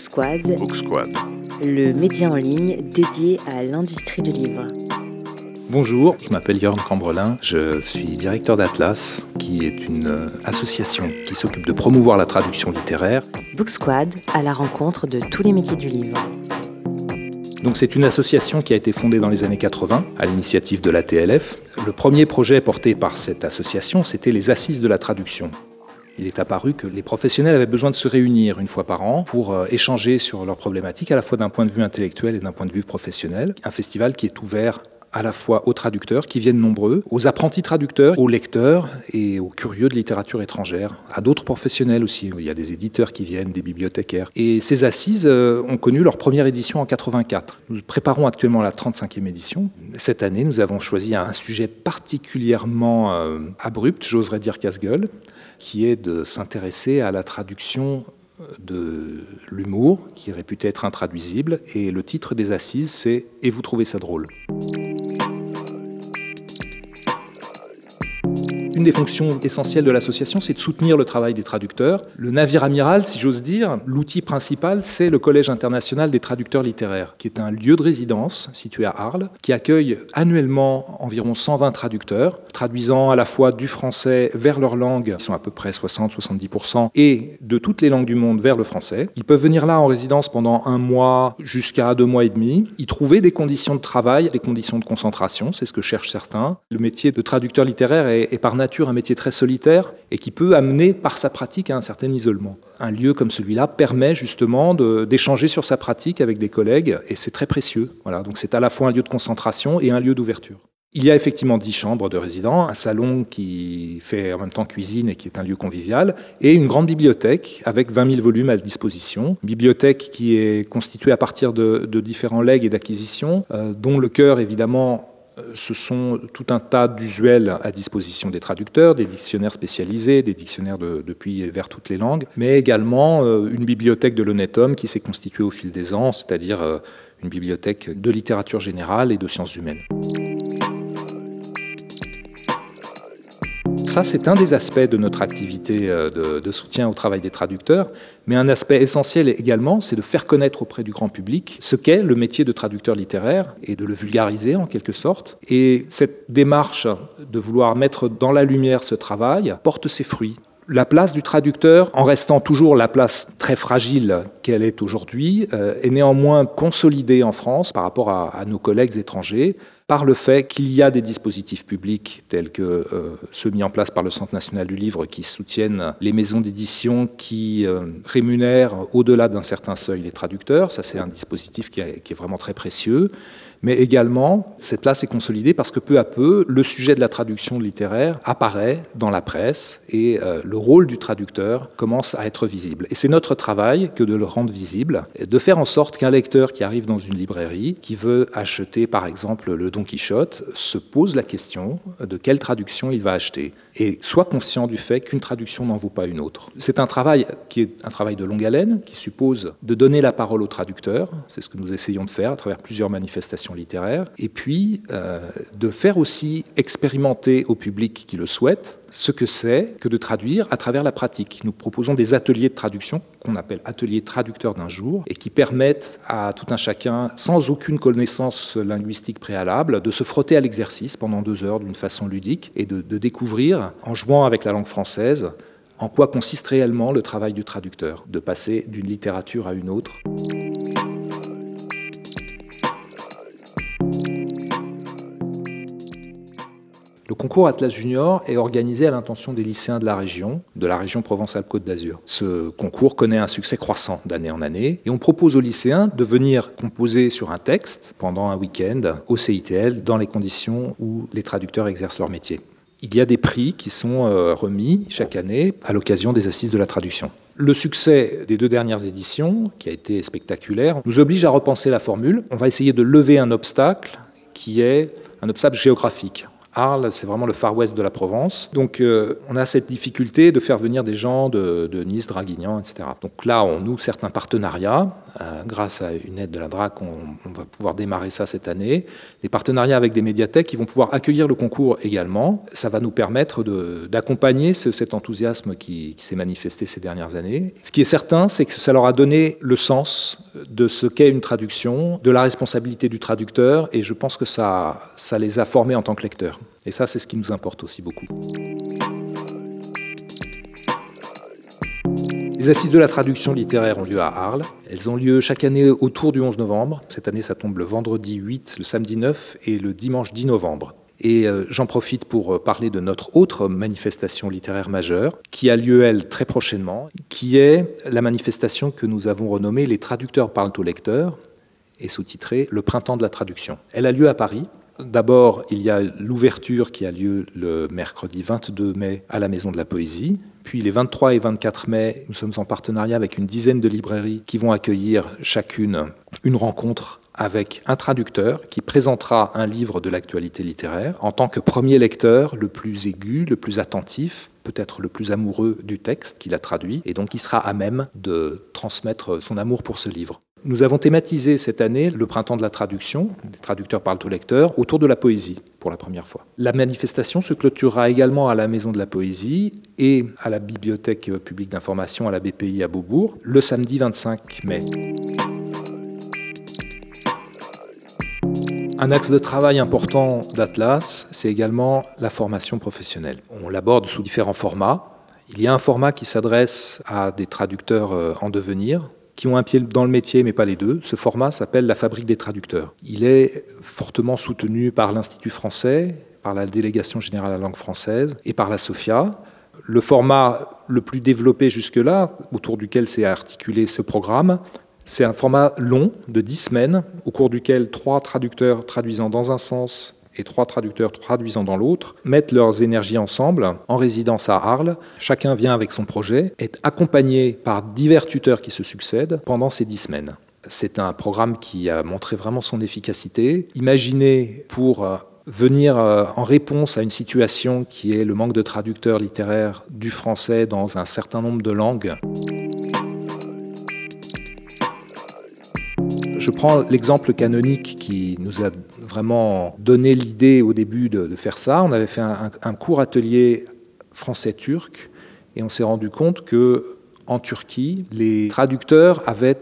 Squad, Book Squad. le média en ligne dédié à l'industrie du livre. Bonjour, je m'appelle Jörn Cambrelin, je suis directeur d'Atlas, qui est une euh, association qui s'occupe de promouvoir la traduction littéraire. Book Squad à la rencontre de tous les métiers du livre. Donc c'est une association qui a été fondée dans les années 80 à l'initiative de la TLF. Le premier projet porté par cette association, c'était les assises de la traduction. Il est apparu que les professionnels avaient besoin de se réunir une fois par an pour euh, échanger sur leurs problématiques, à la fois d'un point de vue intellectuel et d'un point de vue professionnel. Un festival qui est ouvert à la fois aux traducteurs, qui viennent nombreux, aux apprentis traducteurs, aux lecteurs et aux curieux de littérature étrangère, à d'autres professionnels aussi. Il y a des éditeurs qui viennent, des bibliothécaires. Et ces assises euh, ont connu leur première édition en 84. Nous préparons actuellement la 35e édition. Cette année, nous avons choisi un sujet particulièrement euh, abrupt, j'oserais dire casse-gueule, qui est de s'intéresser à la traduction de l'humour, qui est réputé être intraduisible. Et le titre des assises, c'est Et vous trouvez ça drôle? Une des fonctions essentielles de l'association, c'est de soutenir le travail des traducteurs. Le navire amiral, si j'ose dire, l'outil principal, c'est le Collège international des traducteurs littéraires, qui est un lieu de résidence situé à Arles, qui accueille annuellement environ 120 traducteurs, traduisant à la fois du français vers leur langue, qui sont à peu près 60-70%, et de toutes les langues du monde vers le français. Ils peuvent venir là en résidence pendant un mois jusqu'à deux mois et demi, y trouver des conditions de travail, des conditions de concentration, c'est ce que cherchent certains. Le métier de traducteur littéraire est, est par nature un métier très solitaire et qui peut amener par sa pratique à un certain isolement. Un lieu comme celui-là permet justement d'échanger sur sa pratique avec des collègues et c'est très précieux. Voilà, donc c'est à la fois un lieu de concentration et un lieu d'ouverture. Il y a effectivement 10 chambres de résidents, un salon qui fait en même temps cuisine et qui est un lieu convivial, et une grande bibliothèque avec 20 000 volumes à disposition. Bibliothèque qui est constituée à partir de, différents legs et d'acquisitions, euh, dont le cœur évidemment ce sont tout un tas d'usuels à disposition des traducteurs, des dictionnaires spécialisés, des dictionnaires de- depuis et vers toutes les langues, mais également euh, une bibliothèque de l'honnête homme qui s'est constituée au fil des ans, c'est-à-dire euh, une bibliothèque de littérature générale et de sciences humaines. Ça, c'est un des aspects de notre activité euh, de, soutien au travail des traducteurs, mais un aspect essentiel également, c'est de faire connaître auprès du grand public ce qu'est le métier de traducteur littéraire et de le vulgariser en quelque sorte. Et cette démarche de vouloir mettre dans la lumière ce travail porte ses fruits. La place du traducteur, en restant toujours la place très fragile qu'elle est aujourd'hui, euh, est néanmoins consolidée en France par rapport à nos collègues étrangers par le fait qu'il y a des dispositifs publics tels que euh, ceux mis en place par le Centre national du livre qui soutiennent les maisons d'édition qui euh, rémunèrent au-delà d'un certain seuil les traducteurs. Ça, c'est un dispositif qui est, qui est vraiment très précieux. Mais également, cette place est consolidée parce que peu à peu, le sujet de la traduction littéraire apparaît dans la presse et euh, le rôle du traducteur commence à être visible. Et c'est notre travail que de le rendre visible, de faire en sorte qu'un lecteur qui arrive dans une librairie, qui veut acheter par exemple le Don Quichotte, se pose la question de quelle traduction il va acheter et soit conscient du fait qu'une traduction n'en vaut pas une autre. C'est un travail qui est un travail de longue haleine, qui suppose de donner la parole au traducteur, c'est ce que nous essayons de faire à travers plusieurs manifestations littéraires, et puis euh, de faire aussi expérimenter au public qui le souhaite ce que c'est que de traduire à travers la pratique. Nous proposons des ateliers de traduction qu'on appelle ateliers traducteurs d'un jour et qui permettent à tout un chacun, sans aucune connaissance linguistique préalable, de se frotter à l'exercice pendant deux heures d'une façon ludique et de découvrir, en jouant avec la langue française, en quoi consiste réellement le travail du traducteur, de passer d'une littérature à une autre. Le concours Atlas Junior est organisé à l'intention des lycéens de la région, de la région Provence-Alpes-Côte d'Azur. Ce concours connaît un succès croissant d'année en année et on propose aux lycéens de venir composer sur un texte pendant un week-end au CITL dans les conditions où les traducteurs exercent leur métier. Il y a des prix qui sont euh, remis chaque année à l'occasion des assises de la traduction. Le succès des deux dernières éditions, qui a été spectaculaire, nous oblige à repenser la formule. On va essayer de lever un obstacle qui est un obstacle géographique. Arles, c'est vraiment le Far West de la Provence. Donc euh, on a cette difficulté de faire venir des gens de, Nice, Draguignan, etc. Donc là, on noue certains partenariats. Euh, grâce à une aide de la DRAC, on, va pouvoir démarrer ça cette année. Des partenariats avec des médiathèques qui vont pouvoir accueillir le concours également. Ça va nous permettre d'accompagner cet enthousiasme qui, s'est manifesté ces dernières années. Ce qui est certain, c'est que ça leur a donné le sens de ce qu'est une traduction, de la responsabilité du traducteur, et je pense que ça les a formés en tant que lecteurs. Et ça, c'est ce qui nous importe aussi beaucoup. Les assises de la traduction littéraire ont lieu à Arles. Elles ont lieu chaque année autour du 11 novembre. Cette année, ça tombe le vendredi 8, le samedi 9 et le dimanche 10 novembre. Et euh, j'en profite pour euh, parler de notre autre manifestation littéraire majeure, qui a lieu, elle, très prochainement, qui est la manifestation que nous avons renommée Les traducteurs parlent aux lecteurs, et sous-titrée Le printemps de la traduction. Elle a lieu à Paris. D'abord, il y a l'ouverture qui a lieu le mercredi 22 mai à la Maison de la Poésie. Puis les 23 et 24 mai, nous sommes en partenariat avec une dizaine de librairies qui vont accueillir chacune une rencontre avec un traducteur qui présentera un livre de l'actualité littéraire en tant que premier lecteur le plus aigu, le plus attentif, peut-être le plus amoureux du texte qu'il a traduit, et donc qui sera à même de transmettre son amour pour ce livre. Nous avons thématisé cette année le printemps de la traduction, les traducteurs parlent au lecteur, autour de la poésie pour la première fois. La manifestation se clôturera également à la Maison de la Poésie et à la Bibliothèque publique d'information à la BPI à Beaubourg le samedi 25 mai. Un axe de travail important d'Atlas, c'est également la formation professionnelle. On l'aborde sous différents formats. Il y a un format qui s'adresse à des traducteurs euh, en devenir, qui ont un pied dans le métier mais pas les deux. Ce format s'appelle la fabrique des traducteurs. Il est fortement soutenu par l'Institut français, par la délégation générale à la langue française et par la SOFIA. Le format le plus développé jusque-là, autour duquel s'est articulé ce programme, c'est un format long de 10 semaines, au cours duquel trois traducteurs traduisant dans un sens et trois traducteurs traduisant dans l'autre mettent leurs énergies ensemble en résidence à Arles. Chacun vient avec son projet, est accompagné par divers tuteurs qui se succèdent pendant ces 10 semaines. C'est un programme qui a montré vraiment son efficacité, imaginé pour euh, venir euh, en réponse à une situation qui est le manque de traducteurs littéraires du français dans un certain nombre de langues. Je prends l'exemple canonique qui nous a vraiment donné l'idée au début de, faire ça. On avait fait un, court atelier français-turc et on s'est rendu compte que en Turquie, les traducteurs avaient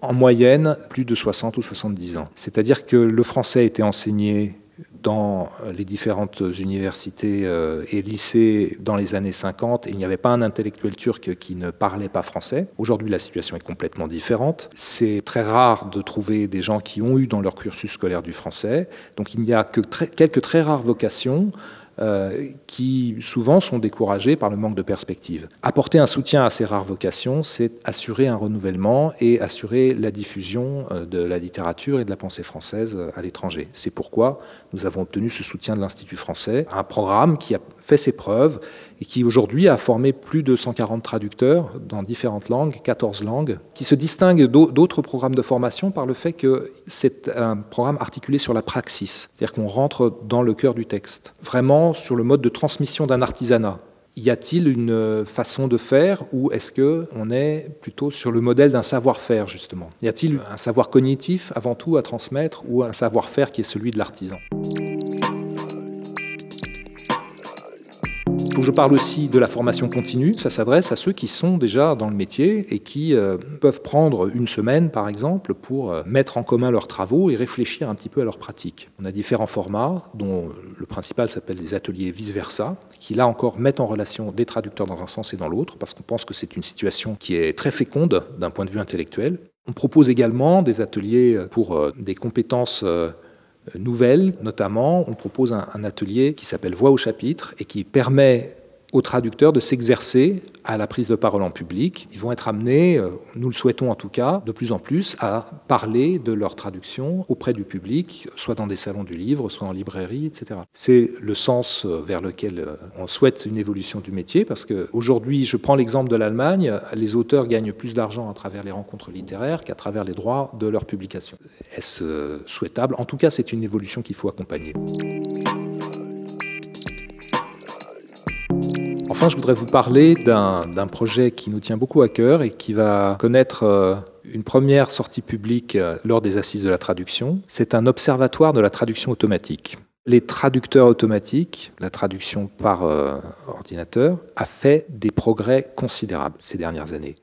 en moyenne plus de 60 ou 70 ans. C'est-à-dire que le français était enseigné dans les différentes universités euh, et lycées dans les années 50, il n'y avait pas un intellectuel turc qui ne parlait pas français. Aujourd'hui, la situation est complètement différente. C'est très rare de trouver des gens qui ont eu dans leur cursus scolaire du français. Donc il n'y a que quelques très rares vocations euh, qui souvent sont découragés par le manque de perspective. Apporter un soutien à ces rares vocations, c'est assurer un renouvellement et assurer la diffusion euh, de la littérature et de la pensée française euh, à l'étranger. C'est pourquoi nous avons obtenu ce soutien de l'Institut français, un programme qui a fait ses preuves et qui aujourd'hui a formé plus de 140 traducteurs dans différentes langues, 14 langues, qui se distingue d'autres programmes de formation par le fait que c'est un programme articulé sur la praxis, c'est-à-dire qu'on rentre dans le cœur du texte, vraiment sur le mode de transmission d'un artisanat. Y a-t-il une façon de faire ou est-ce que on est plutôt sur le modèle d'un savoir-faire justement? Y a-t-il un savoir cognitif avant tout à transmettre ou un savoir-faire qui est celui de l'artisan? Je parle aussi de la formation continue. Ça s'adresse à ceux qui sont déjà dans le métier et qui euh, peuvent prendre une semaine, par exemple, pour euh, mettre en commun leurs travaux et réfléchir un petit peu à leur pratique. On a différents formats, dont le principal s'appelle des ateliers vice-versa, qui là encore mettent en relation des traducteurs dans un sens et dans l'autre, parce qu'on pense que c'est une situation qui est très féconde d'un point de vue intellectuel. On propose également des ateliers pour euh, des compétences nouvelles, notamment, on propose un, atelier qui s'appelle Voix au chapitre et qui permet aux traducteurs de s'exercer à la prise de parole en public. Ils vont être amenés, euh, nous le souhaitons en tout cas, de plus en plus à parler de leur traduction auprès du public, soit dans des salons du livre, soit en librairie, etc. C'est le sens euh, vers lequel euh, on souhaite une évolution du métier, parce qu'aujourd'hui, je prends l'exemple de l'Allemagne, les auteurs gagnent plus d'argent à travers les rencontres littéraires qu'à travers les droits de leur publication. Est-ce souhaitable? En tout cas, c'est une évolution qu'il faut accompagner. Enfin, je voudrais vous parler d'un projet qui nous tient beaucoup à cœur et qui va connaître euh, une première sortie publique euh, lors des assises de la traduction. C'est un observatoire de la traduction automatique. Les traducteurs automatiques, la traduction par euh, ordinateur, a fait des progrès considérables ces dernières années.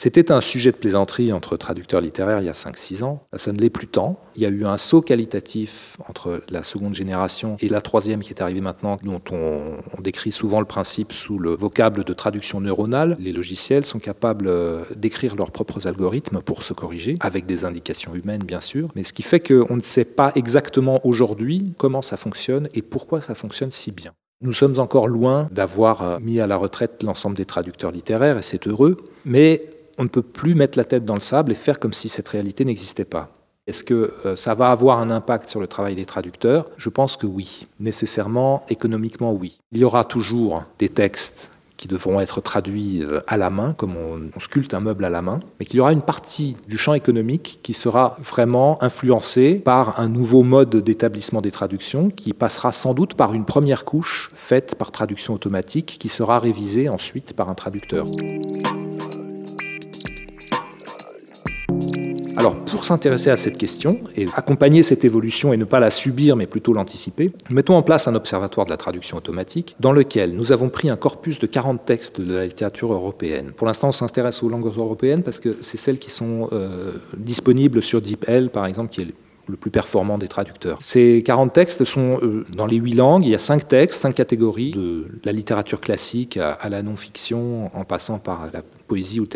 C'était un sujet de plaisanterie entre traducteurs littéraires il y a 5-6 ans. Ça ne l'est plus tant. Il y a eu un saut qualitatif entre la seconde génération et la troisième qui est arrivée maintenant, dont on, décrit souvent le principe sous le vocable de traduction neuronale. Les logiciels sont capables euh, d'écrire leurs propres algorithmes pour se corriger, avec des indications humaines bien sûr. Mais ce qui fait qu'on ne sait pas exactement aujourd'hui comment ça fonctionne et pourquoi ça fonctionne si bien. Nous sommes encore loin d'avoir euh, mis à la retraite l'ensemble des traducteurs littéraires, et c'est heureux, mais on ne peut plus mettre la tête dans le sable et faire comme si cette réalité n'existait pas. Est-ce que euh, ça va avoir un impact sur le travail des traducteurs? Je pense que oui. Nécessairement, économiquement, oui. Il y aura toujours des textes qui devront être traduits euh, à la main, comme on, sculpte un meuble à la main, mais qu'il y aura une partie du champ économique qui sera vraiment influencée par un nouveau mode d'établissement des traductions, qui passera sans doute par une première couche faite par traduction automatique, qui sera révisée ensuite par un traducteur. Alors, pour s'intéresser à cette question et accompagner cette évolution et ne pas la subir, mais plutôt l'anticiper, mettons en place un observatoire de la traduction automatique dans lequel nous avons pris un corpus de 40 textes de la littérature européenne. Pour l'instant, on s'intéresse aux langues européennes parce que c'est celles qui sont euh, disponibles sur DeepL, par exemple, qui est le plus performant des traducteurs. Ces 40 textes sont euh, dans les 8 langues. Il y a 5 textes, 5 catégories, de la littérature classique à, la non-fiction, en passant par la poésie ou le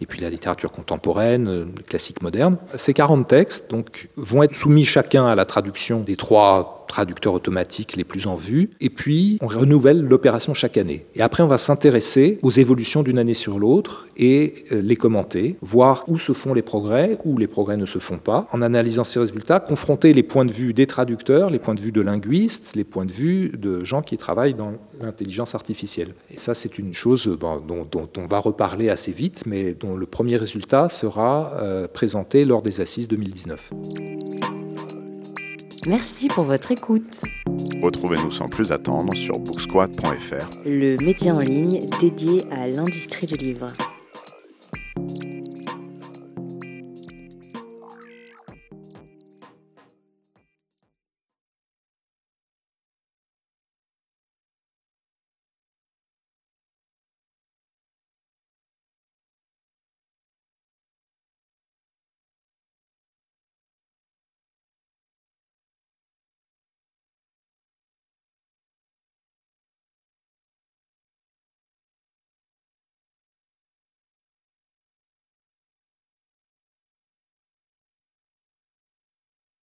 et puis la littérature contemporaine, euh, classique moderne. Ces 40 textes donc, vont être soumis chacun à la traduction des trois traducteurs automatiques les plus en vue, et puis on renouvelle l'opération chaque année. Et après, on va s'intéresser aux évolutions d'une année sur l'autre et euh, les commenter, voir où se font les progrès, où les progrès ne se font pas, en analysant ces résultats, confronter les points de vue des traducteurs, les points de vue de linguistes, les points de vue de gens qui travaillent dans l'intelligence artificielle. Et ça, c'est une chose dont, on va reparler assez vite, mais dont le premier résultat sera euh, présenté lors des assises 2019. Merci pour votre écoute. Retrouvez-nous sans plus attendre sur booksquad.fr, le média en ligne dédié à l'industrie du livre.